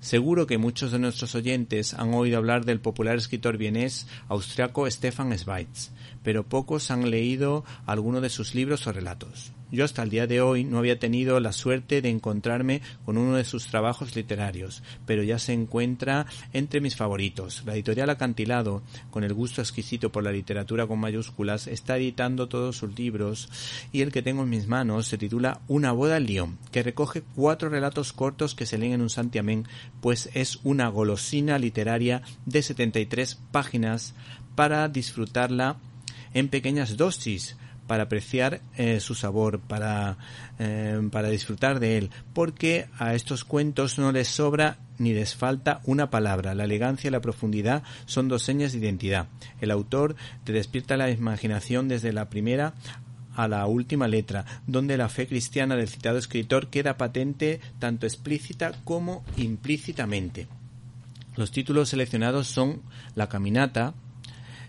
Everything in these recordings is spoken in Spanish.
Seguro que muchos de nuestros oyentes han oído hablar del popular escritor vienés austriaco Stefan Zweig, pero pocos han leído alguno de sus libros o relatos. Yo hasta el día de hoy no había tenido la suerte de encontrarme con uno de sus trabajos literarios, pero ya se encuentra entre mis favoritos. La editorial Acantilado, con el gusto exquisito por la literatura con mayúsculas, está editando todos sus libros y el que tengo en mis manos se titula Una boda en Lyon, que recoge cuatro relatos cortos que se leen en un santiamén, pues es una golosina literaria de 73 páginas para disfrutarla en pequeñas dosis para apreciar eh, su sabor, para, eh, para disfrutar de él, porque a estos cuentos no les sobra ni les falta una palabra. La elegancia y la profundidad son dos señas de identidad. El autor te despierta la imaginación desde la primera a la última letra, donde la fe cristiana del citado escritor queda patente tanto explícita como implícitamente. Los títulos seleccionados son La Caminata,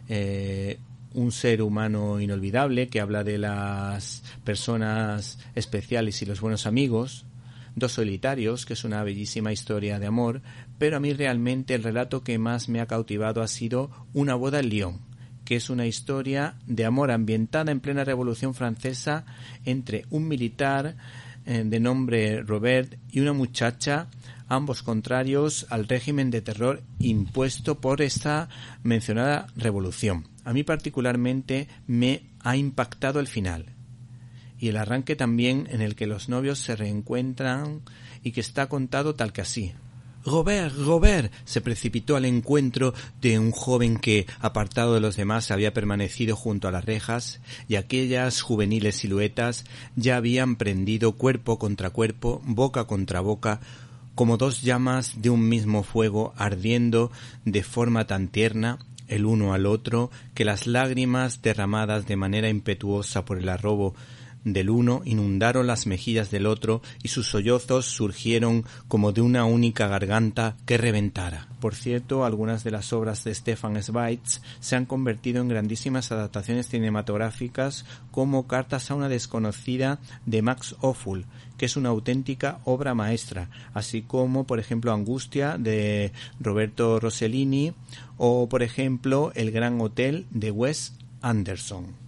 eh, un ser humano inolvidable que habla de las personas especiales y los buenos amigos, Dos solitarios, que es una bellísima historia de amor, pero a mí realmente el relato que más me ha cautivado ha sido Una boda en Lyon, que es una historia de amor ambientada en plena Revolución Francesa entre un militar eh, de nombre Robert y una muchacha ambos contrarios al régimen de terror impuesto por esta mencionada revolución. A mí particularmente me ha impactado el final y el arranque también en el que los novios se reencuentran y que está contado tal que así. Robert, Robert. se precipitó al encuentro de un joven que, apartado de los demás, había permanecido junto a las rejas, y aquellas juveniles siluetas ya habían prendido cuerpo contra cuerpo, boca contra boca, como dos llamas de un mismo fuego ardiendo de forma tan tierna el uno al otro, que las lágrimas derramadas de manera impetuosa por el arrobo del uno inundaron las mejillas del otro y sus sollozos surgieron como de una única garganta que reventara. Por cierto, algunas de las obras de Stefan Zweig se han convertido en grandísimas adaptaciones cinematográficas como Cartas a una desconocida de Max Ophul, que es una auténtica obra maestra, así como, por ejemplo, Angustia de Roberto Rossellini o, por ejemplo, El Gran Hotel de Wes Anderson.